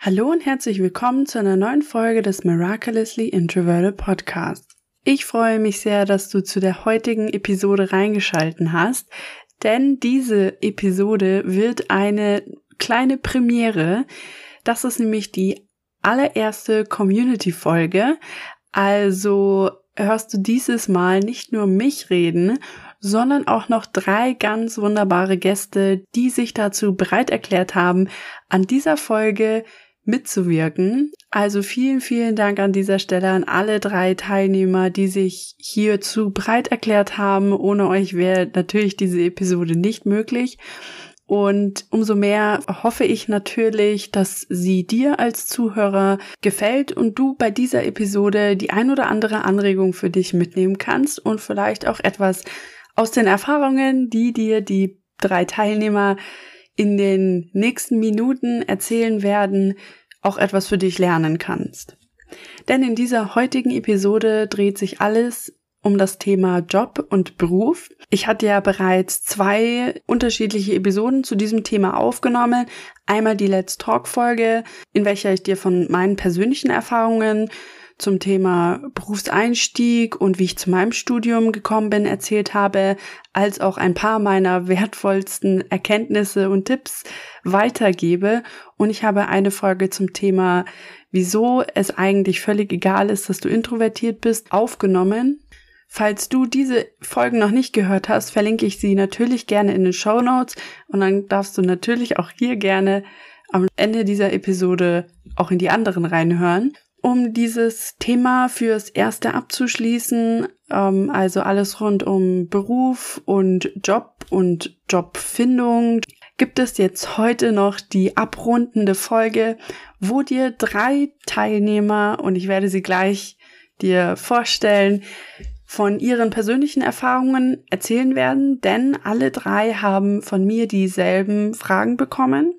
Hallo und herzlich willkommen zu einer neuen Folge des Miraculously Introverted Podcasts. Ich freue mich sehr, dass du zu der heutigen Episode reingeschalten hast, denn diese Episode wird eine kleine Premiere. Das ist nämlich die allererste Community-Folge. Also hörst du dieses Mal nicht nur mich reden, sondern auch noch drei ganz wunderbare Gäste, die sich dazu bereit erklärt haben, an dieser Folge mitzuwirken. Also vielen, vielen Dank an dieser Stelle an alle drei Teilnehmer, die sich hierzu bereit erklärt haben. Ohne euch wäre natürlich diese Episode nicht möglich. Und umso mehr hoffe ich natürlich, dass sie dir als Zuhörer gefällt und du bei dieser Episode die ein oder andere Anregung für dich mitnehmen kannst und vielleicht auch etwas aus den Erfahrungen, die dir die drei Teilnehmer in den nächsten Minuten erzählen werden, auch etwas für dich lernen kannst. Denn in dieser heutigen Episode dreht sich alles um das Thema Job und Beruf. Ich hatte ja bereits zwei unterschiedliche Episoden zu diesem Thema aufgenommen. Einmal die Let's Talk Folge, in welcher ich dir von meinen persönlichen Erfahrungen zum Thema Berufseinstieg und wie ich zu meinem Studium gekommen bin erzählt habe, als auch ein paar meiner wertvollsten Erkenntnisse und Tipps weitergebe. Und ich habe eine Folge zum Thema, wieso es eigentlich völlig egal ist, dass du introvertiert bist, aufgenommen. Falls du diese Folgen noch nicht gehört hast, verlinke ich sie natürlich gerne in den Show Notes und dann darfst du natürlich auch hier gerne am Ende dieser Episode auch in die anderen reinhören. Um dieses Thema fürs Erste abzuschließen, ähm, also alles rund um Beruf und Job und Jobfindung, gibt es jetzt heute noch die abrundende Folge, wo dir drei Teilnehmer, und ich werde sie gleich dir vorstellen, von ihren persönlichen Erfahrungen erzählen werden, denn alle drei haben von mir dieselben Fragen bekommen.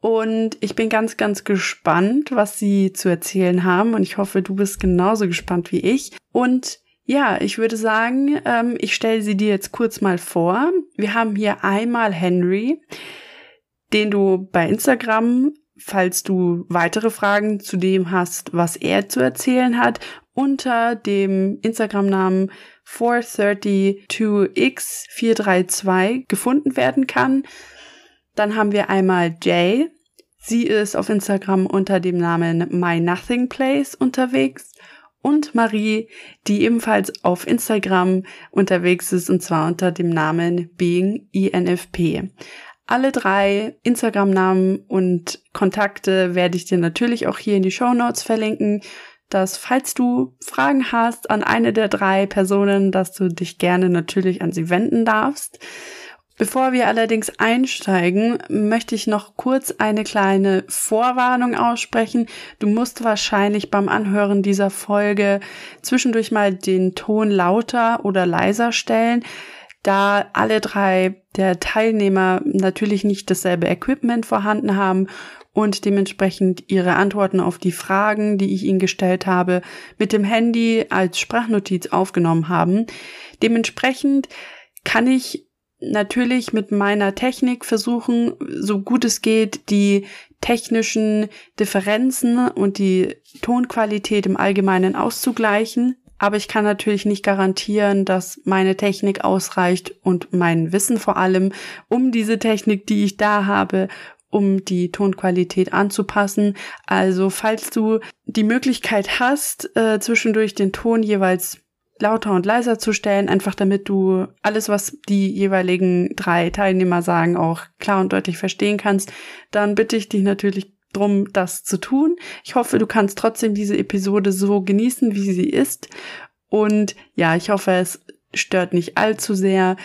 Und ich bin ganz, ganz gespannt, was sie zu erzählen haben. Und ich hoffe, du bist genauso gespannt wie ich. Und ja, ich würde sagen, ähm, ich stelle sie dir jetzt kurz mal vor. Wir haben hier einmal Henry, den du bei Instagram, falls du weitere Fragen zu dem hast, was er zu erzählen hat, unter dem Instagram-Namen 432x432 gefunden werden kann. Dann haben wir einmal Jay. Sie ist auf Instagram unter dem Namen My Nothing Place unterwegs. Und Marie, die ebenfalls auf Instagram unterwegs ist, und zwar unter dem Namen Being INFP. Alle drei Instagram-Namen und Kontakte werde ich dir natürlich auch hier in die Show Notes verlinken, dass falls du Fragen hast an eine der drei Personen, dass du dich gerne natürlich an sie wenden darfst. Bevor wir allerdings einsteigen, möchte ich noch kurz eine kleine Vorwarnung aussprechen. Du musst wahrscheinlich beim Anhören dieser Folge zwischendurch mal den Ton lauter oder leiser stellen, da alle drei der Teilnehmer natürlich nicht dasselbe Equipment vorhanden haben und dementsprechend ihre Antworten auf die Fragen, die ich ihnen gestellt habe, mit dem Handy als Sprachnotiz aufgenommen haben. Dementsprechend kann ich natürlich mit meiner Technik versuchen, so gut es geht, die technischen Differenzen und die Tonqualität im Allgemeinen auszugleichen. Aber ich kann natürlich nicht garantieren, dass meine Technik ausreicht und mein Wissen vor allem, um diese Technik, die ich da habe, um die Tonqualität anzupassen. Also falls du die Möglichkeit hast, äh, zwischendurch den Ton jeweils lauter und leiser zu stellen, einfach damit du alles, was die jeweiligen drei Teilnehmer sagen, auch klar und deutlich verstehen kannst, dann bitte ich dich natürlich drum, das zu tun. Ich hoffe, du kannst trotzdem diese Episode so genießen, wie sie ist. Und ja, ich hoffe, es stört nicht allzu sehr.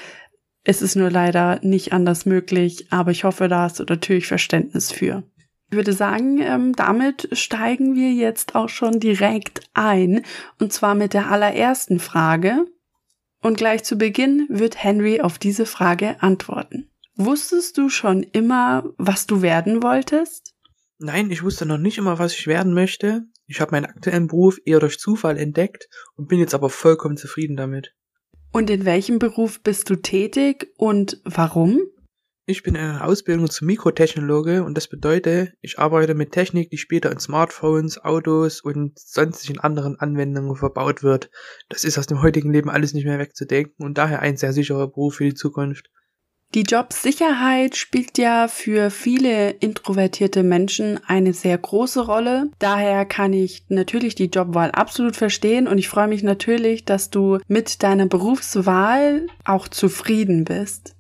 Es ist nur leider nicht anders möglich, aber ich hoffe, da hast du natürlich Verständnis für. Ich würde sagen, ähm, damit steigen wir jetzt auch schon direkt ein, und zwar mit der allerersten Frage. Und gleich zu Beginn wird Henry auf diese Frage antworten. Wusstest du schon immer, was du werden wolltest? Nein, ich wusste noch nicht immer, was ich werden möchte. Ich habe meinen aktuellen Beruf eher durch Zufall entdeckt und bin jetzt aber vollkommen zufrieden damit. Und in welchem Beruf bist du tätig und warum? Ich bin in einer Ausbildung zum Mikrotechnologe und das bedeutet, ich arbeite mit Technik, die später in Smartphones, Autos und sonstigen anderen Anwendungen verbaut wird. Das ist aus dem heutigen Leben alles nicht mehr wegzudenken und daher ein sehr sicherer Beruf für die Zukunft. Die Jobsicherheit spielt ja für viele introvertierte Menschen eine sehr große Rolle. Daher kann ich natürlich die Jobwahl absolut verstehen und ich freue mich natürlich, dass du mit deiner Berufswahl auch zufrieden bist.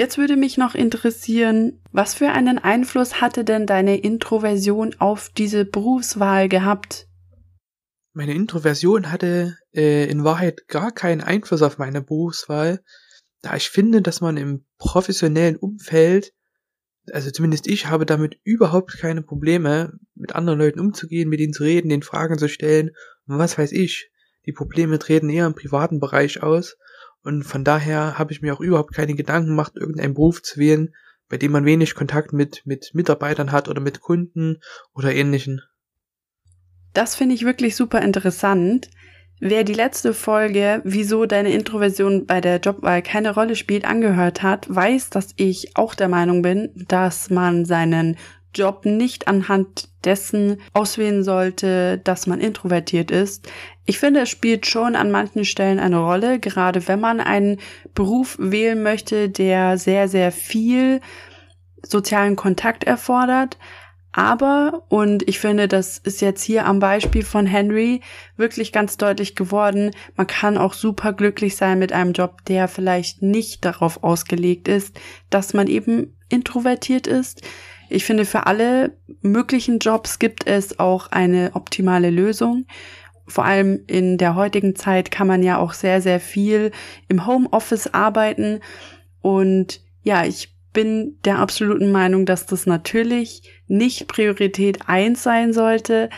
Jetzt würde mich noch interessieren, was für einen Einfluss hatte denn deine Introversion auf diese Berufswahl gehabt? Meine Introversion hatte äh, in Wahrheit gar keinen Einfluss auf meine Berufswahl, da ich finde, dass man im professionellen Umfeld, also zumindest ich habe damit überhaupt keine Probleme, mit anderen Leuten umzugehen, mit ihnen zu reden, den Fragen zu stellen und was weiß ich. Die Probleme treten eher im privaten Bereich aus und von daher habe ich mir auch überhaupt keine Gedanken gemacht, irgendeinen Beruf zu wählen, bei dem man wenig Kontakt mit, mit Mitarbeitern hat oder mit Kunden oder ähnlichen. Das finde ich wirklich super interessant. Wer die letzte Folge, wieso deine Introversion bei der Jobwahl keine Rolle spielt, angehört hat, weiß, dass ich auch der Meinung bin, dass man seinen Job nicht anhand dessen auswählen sollte, dass man introvertiert ist. Ich finde, es spielt schon an manchen Stellen eine Rolle, gerade wenn man einen Beruf wählen möchte, der sehr, sehr viel sozialen Kontakt erfordert. Aber, und ich finde, das ist jetzt hier am Beispiel von Henry wirklich ganz deutlich geworden, man kann auch super glücklich sein mit einem Job, der vielleicht nicht darauf ausgelegt ist, dass man eben introvertiert ist. Ich finde, für alle möglichen Jobs gibt es auch eine optimale Lösung. Vor allem in der heutigen Zeit kann man ja auch sehr, sehr viel im Homeoffice arbeiten. Und ja, ich bin der absoluten Meinung, dass das natürlich nicht Priorität eins sein sollte.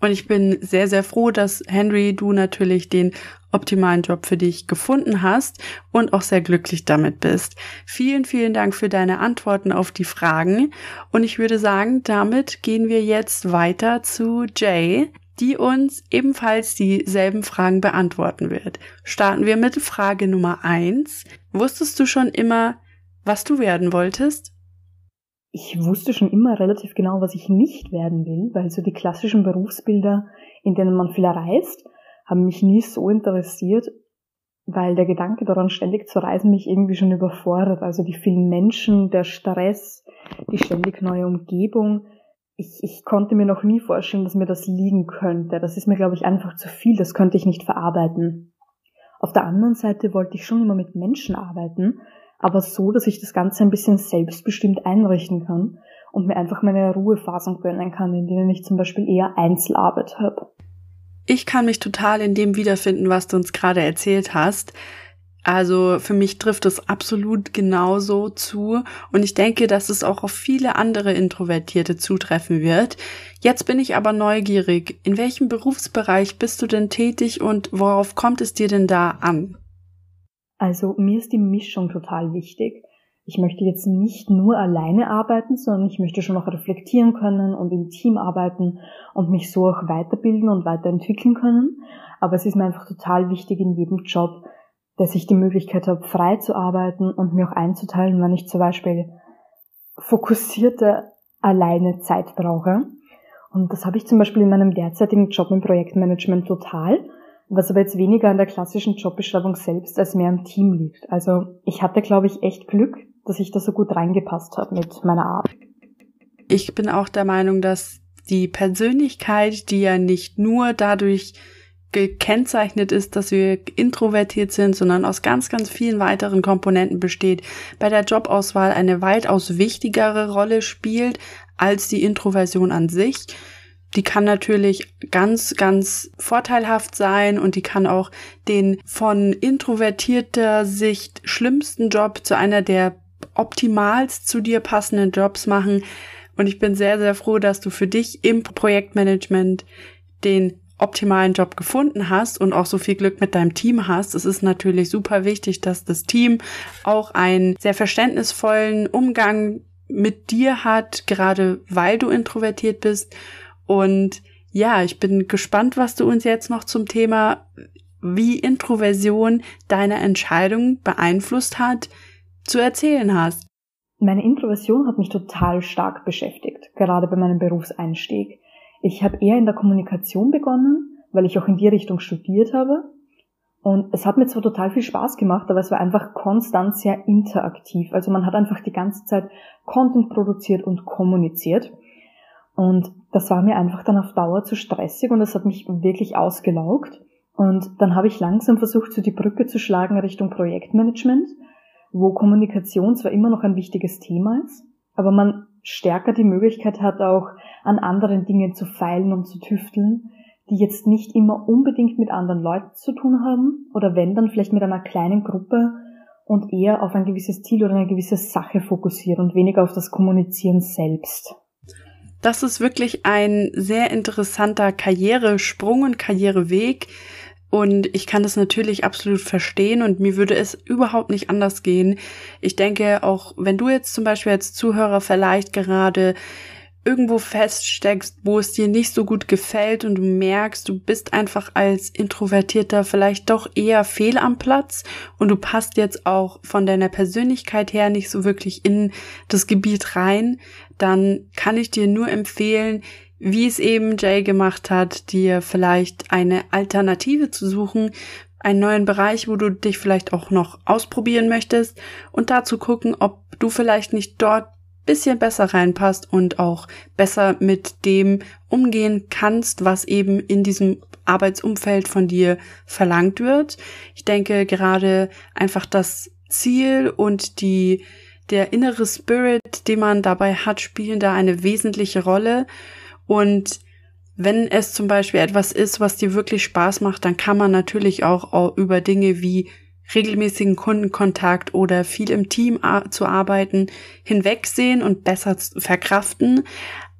Und ich bin sehr, sehr froh, dass Henry, du natürlich den optimalen Job für dich gefunden hast und auch sehr glücklich damit bist. Vielen, vielen Dank für deine Antworten auf die Fragen und ich würde sagen, damit gehen wir jetzt weiter zu Jay, die uns ebenfalls dieselben Fragen beantworten wird. Starten wir mit Frage Nummer eins. Wusstest du schon immer, was du werden wolltest? Ich wusste schon immer relativ genau, was ich nicht werden will, weil so die klassischen Berufsbilder, in denen man viel erreicht, haben mich nie so interessiert, weil der Gedanke daran, ständig zu reisen, mich irgendwie schon überfordert. Also die vielen Menschen, der Stress, die ständig neue Umgebung. Ich, ich konnte mir noch nie vorstellen, dass mir das liegen könnte. Das ist mir, glaube ich, einfach zu viel. Das könnte ich nicht verarbeiten. Auf der anderen Seite wollte ich schon immer mit Menschen arbeiten, aber so, dass ich das Ganze ein bisschen selbstbestimmt einrichten kann und mir einfach meine Ruhephasen gönnen kann, in denen ich zum Beispiel eher Einzelarbeit habe. Ich kann mich total in dem wiederfinden, was du uns gerade erzählt hast. Also für mich trifft es absolut genauso zu und ich denke, dass es auch auf viele andere Introvertierte zutreffen wird. Jetzt bin ich aber neugierig. In welchem Berufsbereich bist du denn tätig und worauf kommt es dir denn da an? Also mir ist die Mischung total wichtig. Ich möchte jetzt nicht nur alleine arbeiten, sondern ich möchte schon auch reflektieren können und im Team arbeiten und mich so auch weiterbilden und weiterentwickeln können. Aber es ist mir einfach total wichtig in jedem Job, dass ich die Möglichkeit habe, frei zu arbeiten und mir auch einzuteilen, wenn ich zum Beispiel fokussierte alleine Zeit brauche. Und das habe ich zum Beispiel in meinem derzeitigen Job im Projektmanagement total was aber jetzt weniger an der klassischen Jobbeschreibung selbst als mehr am Team liegt. Also ich hatte, glaube ich, echt Glück, dass ich da so gut reingepasst habe mit meiner Art. Ich bin auch der Meinung, dass die Persönlichkeit, die ja nicht nur dadurch gekennzeichnet ist, dass wir introvertiert sind, sondern aus ganz, ganz vielen weiteren Komponenten besteht, bei der Jobauswahl eine weitaus wichtigere Rolle spielt als die Introversion an sich die kann natürlich ganz, ganz vorteilhaft sein und die kann auch den von introvertierter Sicht schlimmsten Job zu einer der optimalst zu dir passenden Jobs machen. Und ich bin sehr, sehr froh, dass du für dich im Projektmanagement den optimalen Job gefunden hast und auch so viel Glück mit deinem Team hast. Es ist natürlich super wichtig, dass das Team auch einen sehr verständnisvollen Umgang mit dir hat, gerade weil du introvertiert bist und ja, ich bin gespannt, was du uns jetzt noch zum Thema, wie Introversion deine Entscheidung beeinflusst hat, zu erzählen hast. meine Introversion hat mich total stark beschäftigt, gerade bei meinem Berufseinstieg. Ich habe eher in der Kommunikation begonnen, weil ich auch in die Richtung studiert habe. Und es hat mir zwar total viel Spaß gemacht, aber es war einfach konstant sehr interaktiv. Also man hat einfach die ganze Zeit Content produziert und kommuniziert. Und das war mir einfach dann auf Dauer zu stressig und das hat mich wirklich ausgelaugt. Und dann habe ich langsam versucht, so die Brücke zu schlagen Richtung Projektmanagement wo Kommunikation zwar immer noch ein wichtiges Thema ist, aber man stärker die Möglichkeit hat, auch an anderen Dingen zu feilen und zu tüfteln, die jetzt nicht immer unbedingt mit anderen Leuten zu tun haben oder wenn dann vielleicht mit einer kleinen Gruppe und eher auf ein gewisses Ziel oder eine gewisse Sache fokussieren und weniger auf das Kommunizieren selbst. Das ist wirklich ein sehr interessanter Karrieresprung und Karriereweg, und ich kann das natürlich absolut verstehen und mir würde es überhaupt nicht anders gehen. Ich denke, auch wenn du jetzt zum Beispiel als Zuhörer vielleicht gerade irgendwo feststeckst, wo es dir nicht so gut gefällt und du merkst, du bist einfach als Introvertierter vielleicht doch eher fehl am Platz und du passt jetzt auch von deiner Persönlichkeit her nicht so wirklich in das Gebiet rein, dann kann ich dir nur empfehlen, wie es eben Jay gemacht hat, dir vielleicht eine Alternative zu suchen, einen neuen Bereich, wo du dich vielleicht auch noch ausprobieren möchtest und dazu gucken, ob du vielleicht nicht dort bisschen besser reinpasst und auch besser mit dem umgehen kannst, was eben in diesem Arbeitsumfeld von dir verlangt wird. Ich denke gerade einfach das Ziel und die der innere Spirit, den man dabei hat, spielen da eine wesentliche Rolle. Und wenn es zum Beispiel etwas ist, was dir wirklich Spaß macht, dann kann man natürlich auch über Dinge wie regelmäßigen Kundenkontakt oder viel im Team zu arbeiten hinwegsehen und besser verkraften.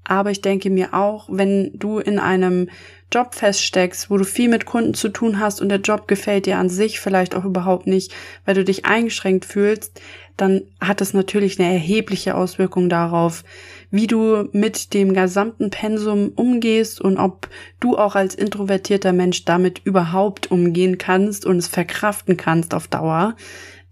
Aber ich denke mir auch, wenn du in einem Job feststeckst, wo du viel mit Kunden zu tun hast und der Job gefällt dir an sich vielleicht auch überhaupt nicht, weil du dich eingeschränkt fühlst, dann hat es natürlich eine erhebliche Auswirkung darauf, wie du mit dem gesamten Pensum umgehst und ob du auch als introvertierter Mensch damit überhaupt umgehen kannst und es verkraften kannst auf Dauer.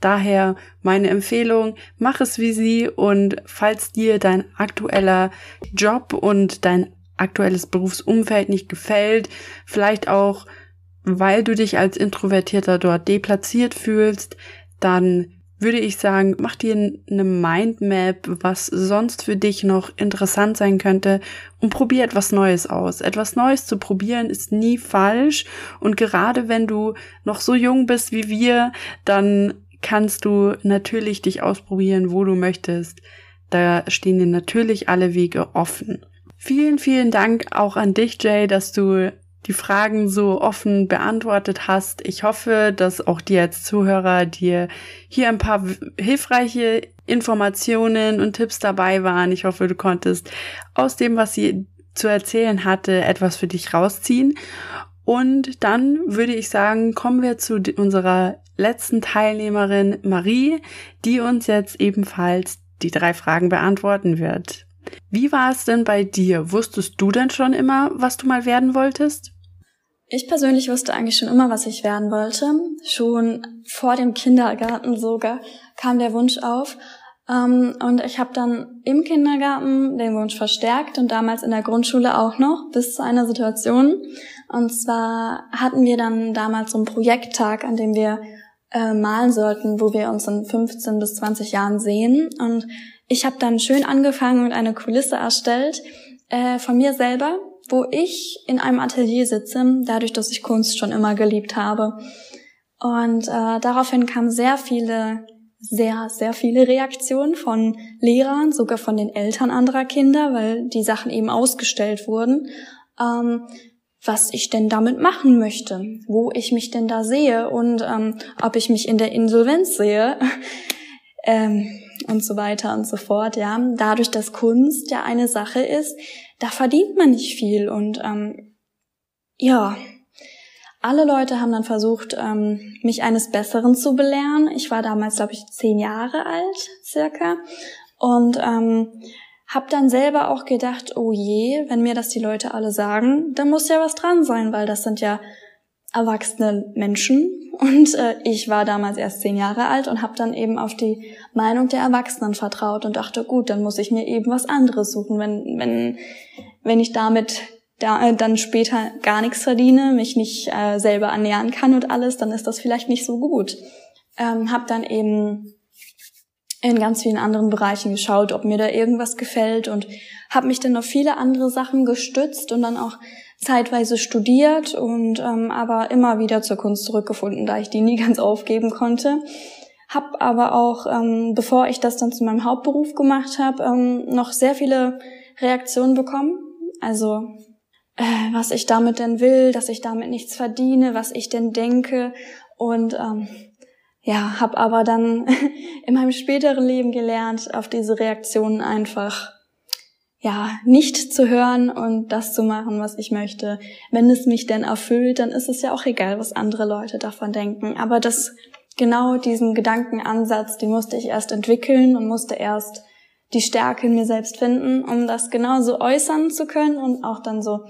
Daher meine Empfehlung, mach es wie sie und falls dir dein aktueller Job und dein aktuelles Berufsumfeld nicht gefällt, vielleicht auch weil du dich als Introvertierter dort deplatziert fühlst, dann würde ich sagen, mach dir eine Mindmap, was sonst für dich noch interessant sein könnte und probier etwas Neues aus. Etwas Neues zu probieren ist nie falsch und gerade wenn du noch so jung bist wie wir, dann kannst du natürlich dich ausprobieren, wo du möchtest. Da stehen dir natürlich alle Wege offen. Vielen, vielen Dank auch an dich, Jay, dass du die Fragen so offen beantwortet hast. Ich hoffe, dass auch dir als Zuhörer dir hier ein paar hilfreiche Informationen und Tipps dabei waren. Ich hoffe, du konntest aus dem, was sie zu erzählen hatte, etwas für dich rausziehen. Und dann würde ich sagen, kommen wir zu unserer letzten Teilnehmerin Marie, die uns jetzt ebenfalls die drei Fragen beantworten wird. Wie war es denn bei dir? Wusstest du denn schon immer, was du mal werden wolltest? Ich persönlich wusste eigentlich schon immer, was ich werden wollte. Schon vor dem Kindergarten sogar kam der Wunsch auf. Ähm, und ich habe dann im Kindergarten den Wunsch verstärkt und damals in der Grundschule auch noch, bis zu einer Situation. Und zwar hatten wir dann damals so einen Projekttag, an dem wir äh, malen sollten, wo wir uns in 15 bis 20 Jahren sehen. Und ich habe dann schön angefangen und eine Kulisse erstellt äh, von mir selber, wo ich in einem Atelier sitze, dadurch, dass ich Kunst schon immer geliebt habe. Und äh, daraufhin kamen sehr viele, sehr, sehr viele Reaktionen von Lehrern, sogar von den Eltern anderer Kinder, weil die Sachen eben ausgestellt wurden. Ähm, was ich denn damit machen möchte, wo ich mich denn da sehe und ähm, ob ich mich in der Insolvenz sehe. ähm, und so weiter und so fort, ja. Dadurch, dass Kunst ja eine Sache ist, da verdient man nicht viel und ähm, ja, alle Leute haben dann versucht, ähm, mich eines Besseren zu belehren. Ich war damals, glaube ich, zehn Jahre alt, circa, und ähm, habe dann selber auch gedacht, oh je, wenn mir das die Leute alle sagen, dann muss ja was dran sein, weil das sind ja erwachsene Menschen und äh, ich war damals erst zehn Jahre alt und habe dann eben auf die Meinung der Erwachsenen vertraut und dachte, gut, dann muss ich mir eben was anderes suchen, wenn wenn wenn ich damit da, äh, dann später gar nichts verdiene, mich nicht äh, selber ernähren kann und alles, dann ist das vielleicht nicht so gut. Ähm, habe dann eben in ganz vielen anderen Bereichen geschaut, ob mir da irgendwas gefällt und habe mich dann auf viele andere Sachen gestützt und dann auch zeitweise studiert und ähm, aber immer wieder zur Kunst zurückgefunden, da ich die nie ganz aufgeben konnte. Hab aber auch, ähm, bevor ich das dann zu meinem Hauptberuf gemacht habe, ähm, noch sehr viele Reaktionen bekommen. Also äh, was ich damit denn will, dass ich damit nichts verdiene, was ich denn denke und ähm, ja, habe aber dann in meinem späteren Leben gelernt, auf diese Reaktionen einfach ja, nicht zu hören und das zu machen, was ich möchte. Wenn es mich denn erfüllt, dann ist es ja auch egal, was andere Leute davon denken. Aber das, genau diesen Gedankenansatz, den musste ich erst entwickeln und musste erst die Stärke in mir selbst finden, um das genauso äußern zu können und auch dann so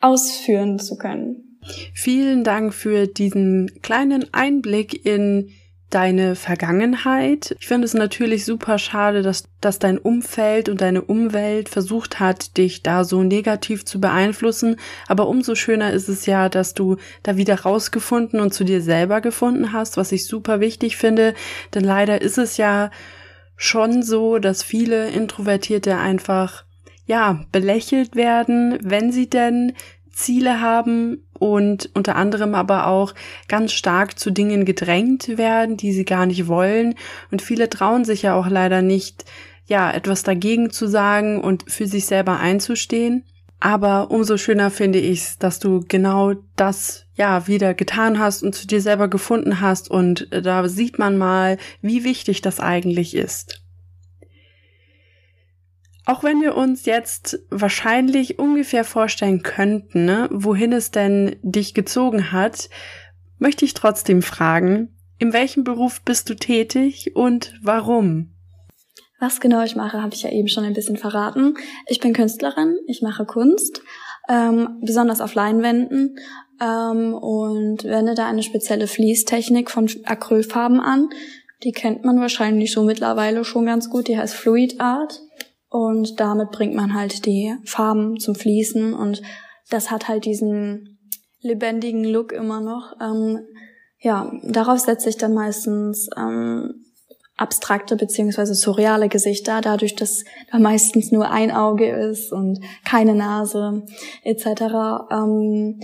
ausführen zu können. Vielen Dank für diesen kleinen Einblick in deine Vergangenheit. Ich finde es natürlich super schade, dass, dass dein Umfeld und deine Umwelt versucht hat, dich da so negativ zu beeinflussen. Aber umso schöner ist es ja, dass du da wieder rausgefunden und zu dir selber gefunden hast, was ich super wichtig finde. Denn leider ist es ja schon so, dass viele Introvertierte einfach ja, belächelt werden, wenn sie denn Ziele haben und unter anderem aber auch ganz stark zu Dingen gedrängt werden, die sie gar nicht wollen. Und viele trauen sich ja auch leider nicht, ja, etwas dagegen zu sagen und für sich selber einzustehen. Aber umso schöner finde ich es, dass du genau das ja wieder getan hast und zu dir selber gefunden hast. Und da sieht man mal, wie wichtig das eigentlich ist. Auch wenn wir uns jetzt wahrscheinlich ungefähr vorstellen könnten, ne, wohin es denn dich gezogen hat, möchte ich trotzdem fragen, in welchem Beruf bist du tätig und warum? Was genau ich mache, habe ich ja eben schon ein bisschen verraten. Ich bin Künstlerin, ich mache Kunst, ähm, besonders auf Leinwänden ähm, und wende da eine spezielle Fließtechnik von Acrylfarben an. Die kennt man wahrscheinlich so mittlerweile schon ganz gut, die heißt Fluid Art. Und damit bringt man halt die Farben zum Fließen und das hat halt diesen lebendigen Look immer noch. Ähm, ja, darauf setze ich dann meistens ähm, abstrakte beziehungsweise surreale Gesichter, dadurch, dass da meistens nur ein Auge ist und keine Nase etc. Ähm,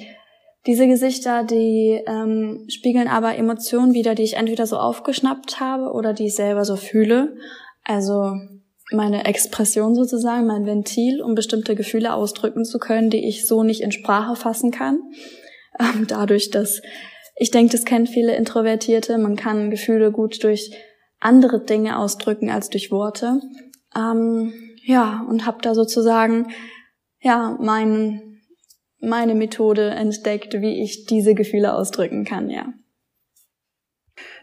diese Gesichter, die ähm, spiegeln aber Emotionen wieder, die ich entweder so aufgeschnappt habe oder die ich selber so fühle. Also meine Expression sozusagen, mein Ventil, um bestimmte Gefühle ausdrücken zu können, die ich so nicht in Sprache fassen kann. Ähm, dadurch, dass ich denke, das kennen viele Introvertierte, man kann Gefühle gut durch andere Dinge ausdrücken als durch Worte. Ähm, ja, und habe da sozusagen ja mein, meine Methode entdeckt, wie ich diese Gefühle ausdrücken kann, ja.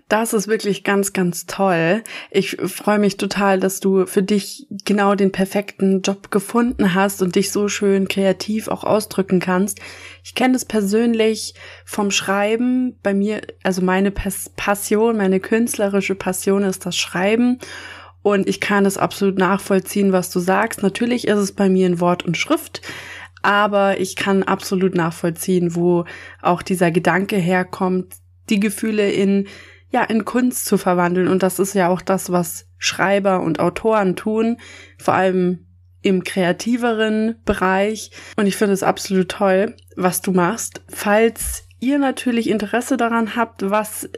Das ist wirklich ganz, ganz toll. Ich freue mich total, dass du für dich genau den perfekten Job gefunden hast und dich so schön kreativ auch ausdrücken kannst. Ich kenne das persönlich vom Schreiben. Bei mir, also meine Passion, meine künstlerische Passion ist das Schreiben. Und ich kann es absolut nachvollziehen, was du sagst. Natürlich ist es bei mir in Wort und Schrift aber ich kann absolut nachvollziehen, wo auch dieser Gedanke herkommt, die Gefühle in ja, in Kunst zu verwandeln. Und das ist ja auch das, was Schreiber und Autoren tun, vor allem im kreativeren Bereich. Und ich finde es absolut toll, was du machst. Falls ihr natürlich Interesse daran habt, was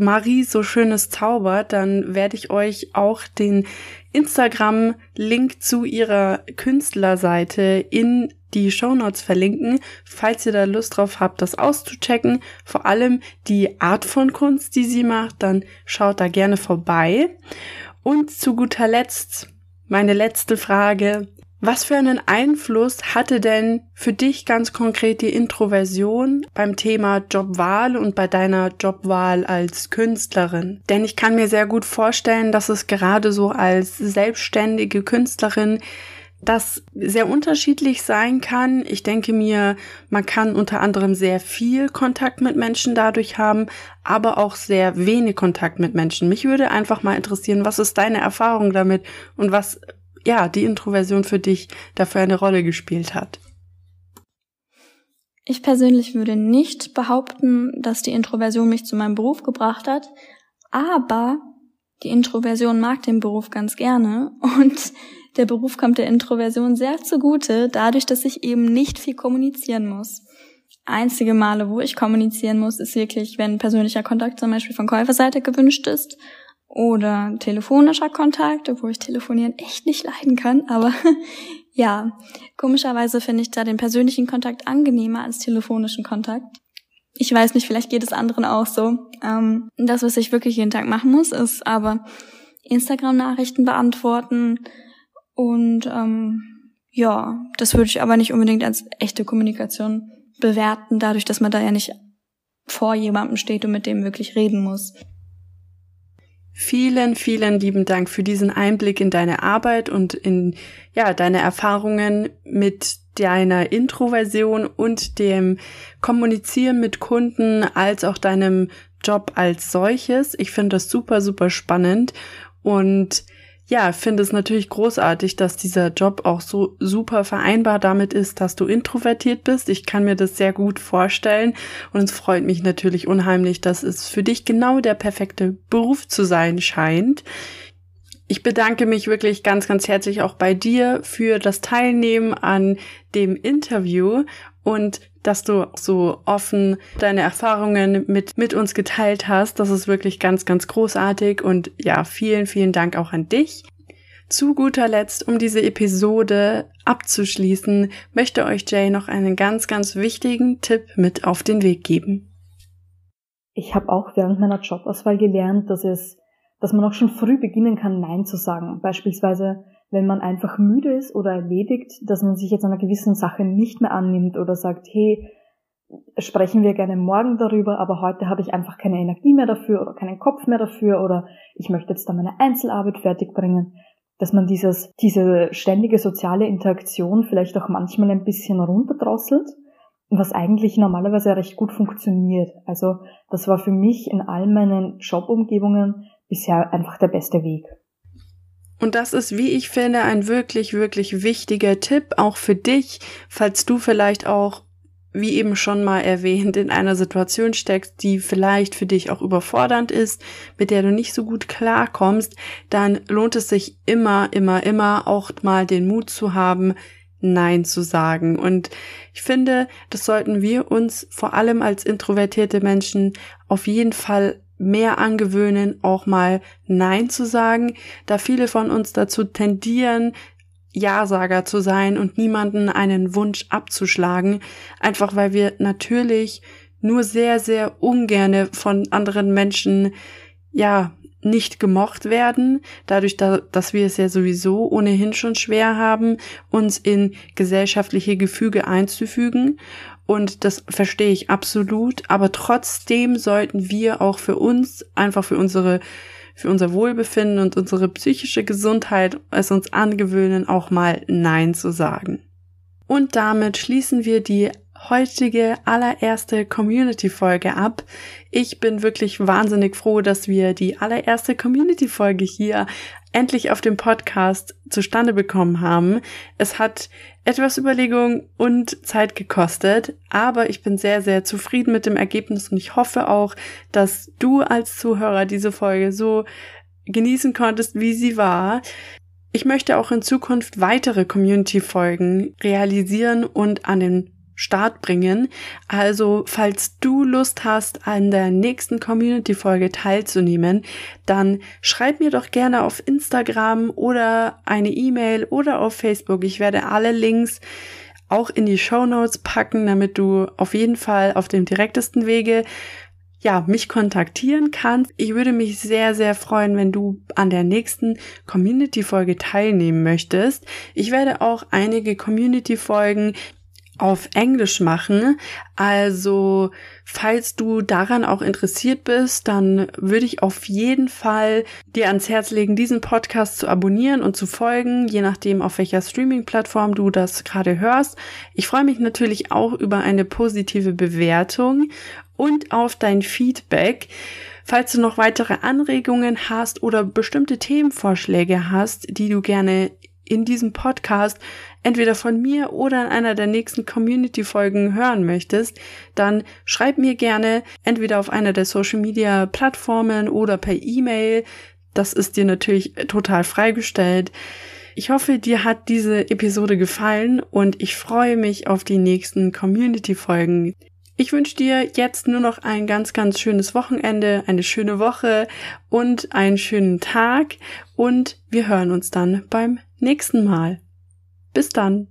Marie so schönes zaubert, dann werde ich euch auch den Instagram-Link zu ihrer Künstlerseite in die Shownotes verlinken, falls ihr da Lust drauf habt, das auszuchecken. Vor allem die Art von Kunst, die sie macht, dann schaut da gerne vorbei. Und zu guter Letzt meine letzte Frage. Was für einen Einfluss hatte denn für dich ganz konkret die Introversion beim Thema Jobwahl und bei deiner Jobwahl als Künstlerin? Denn ich kann mir sehr gut vorstellen, dass es gerade so als selbstständige Künstlerin das sehr unterschiedlich sein kann. Ich denke mir, man kann unter anderem sehr viel Kontakt mit Menschen dadurch haben, aber auch sehr wenig Kontakt mit Menschen. Mich würde einfach mal interessieren, was ist deine Erfahrung damit und was, ja, die Introversion für dich dafür eine Rolle gespielt hat. Ich persönlich würde nicht behaupten, dass die Introversion mich zu meinem Beruf gebracht hat, aber die Introversion mag den Beruf ganz gerne und der Beruf kommt der Introversion sehr zugute, dadurch, dass ich eben nicht viel kommunizieren muss. Einzige Male, wo ich kommunizieren muss, ist wirklich, wenn persönlicher Kontakt zum Beispiel von Käuferseite gewünscht ist oder telefonischer Kontakt, wo ich telefonieren echt nicht leiden kann, aber ja, komischerweise finde ich da den persönlichen Kontakt angenehmer als telefonischen Kontakt. Ich weiß nicht, vielleicht geht es anderen auch so. Ähm, das, was ich wirklich jeden Tag machen muss, ist aber Instagram-Nachrichten beantworten, und ähm, ja, das würde ich aber nicht unbedingt als echte Kommunikation bewerten, dadurch, dass man da ja nicht vor jemandem steht und mit dem wirklich reden muss. Vielen, vielen lieben Dank für diesen Einblick in deine Arbeit und in ja, deine Erfahrungen mit deiner Introversion und dem Kommunizieren mit Kunden als auch deinem Job als solches. Ich finde das super, super spannend und ja, finde es natürlich großartig, dass dieser Job auch so super vereinbar damit ist, dass du introvertiert bist. Ich kann mir das sehr gut vorstellen und es freut mich natürlich unheimlich, dass es für dich genau der perfekte Beruf zu sein scheint. Ich bedanke mich wirklich ganz, ganz herzlich auch bei dir für das Teilnehmen an dem Interview und dass du so offen deine Erfahrungen mit, mit uns geteilt hast. Das ist wirklich ganz, ganz großartig und ja, vielen, vielen Dank auch an dich. Zu guter Letzt, um diese Episode abzuschließen, möchte euch Jay noch einen ganz, ganz wichtigen Tipp mit auf den Weg geben. Ich habe auch während meiner Jobauswahl gelernt, dass es, dass man auch schon früh beginnen kann, Nein zu sagen. Beispielsweise wenn man einfach müde ist oder erledigt, dass man sich jetzt einer gewissen Sache nicht mehr annimmt oder sagt, hey, sprechen wir gerne morgen darüber, aber heute habe ich einfach keine Energie mehr dafür oder keinen Kopf mehr dafür oder ich möchte jetzt da meine Einzelarbeit fertigbringen, dass man dieses, diese ständige soziale Interaktion vielleicht auch manchmal ein bisschen runterdrosselt, was eigentlich normalerweise recht gut funktioniert. Also das war für mich in all meinen Jobumgebungen bisher einfach der beste Weg. Und das ist, wie ich finde, ein wirklich, wirklich wichtiger Tipp, auch für dich, falls du vielleicht auch, wie eben schon mal erwähnt, in einer Situation steckst, die vielleicht für dich auch überfordernd ist, mit der du nicht so gut klarkommst, dann lohnt es sich immer, immer, immer auch mal den Mut zu haben, Nein zu sagen. Und ich finde, das sollten wir uns vor allem als introvertierte Menschen auf jeden Fall mehr angewöhnen, auch mal Nein zu sagen, da viele von uns dazu tendieren, Ja-Sager zu sein und niemanden einen Wunsch abzuschlagen, einfach weil wir natürlich nur sehr, sehr ungerne von anderen Menschen, ja, nicht gemocht werden, dadurch, dass wir es ja sowieso ohnehin schon schwer haben, uns in gesellschaftliche Gefüge einzufügen. Und das verstehe ich absolut. Aber trotzdem sollten wir auch für uns, einfach für unsere, für unser Wohlbefinden und unsere psychische Gesundheit es uns angewöhnen, auch mal Nein zu sagen. Und damit schließen wir die heutige allererste Community-Folge ab. Ich bin wirklich wahnsinnig froh, dass wir die allererste Community-Folge hier endlich auf dem Podcast zustande bekommen haben. Es hat etwas Überlegung und Zeit gekostet, aber ich bin sehr, sehr zufrieden mit dem Ergebnis und ich hoffe auch, dass du als Zuhörer diese Folge so genießen konntest, wie sie war. Ich möchte auch in Zukunft weitere Community-Folgen realisieren und an den Start bringen. Also, falls du Lust hast, an der nächsten Community-Folge teilzunehmen, dann schreib mir doch gerne auf Instagram oder eine E-Mail oder auf Facebook. Ich werde alle Links auch in die Show Notes packen, damit du auf jeden Fall auf dem direktesten Wege ja, mich kontaktieren kannst. Ich würde mich sehr, sehr freuen, wenn du an der nächsten Community-Folge teilnehmen möchtest. Ich werde auch einige Community-Folgen auf Englisch machen. Also, falls du daran auch interessiert bist, dann würde ich auf jeden Fall dir ans Herz legen, diesen Podcast zu abonnieren und zu folgen, je nachdem, auf welcher Streaming-Plattform du das gerade hörst. Ich freue mich natürlich auch über eine positive Bewertung und auf dein Feedback. Falls du noch weitere Anregungen hast oder bestimmte Themenvorschläge hast, die du gerne in diesem Podcast entweder von mir oder in einer der nächsten Community-Folgen hören möchtest, dann schreib mir gerne entweder auf einer der Social-Media-Plattformen oder per E-Mail. Das ist dir natürlich total freigestellt. Ich hoffe, dir hat diese Episode gefallen und ich freue mich auf die nächsten Community-Folgen. Ich wünsche dir jetzt nur noch ein ganz, ganz schönes Wochenende, eine schöne Woche und einen schönen Tag und wir hören uns dann beim nächsten Mal. Bis dann.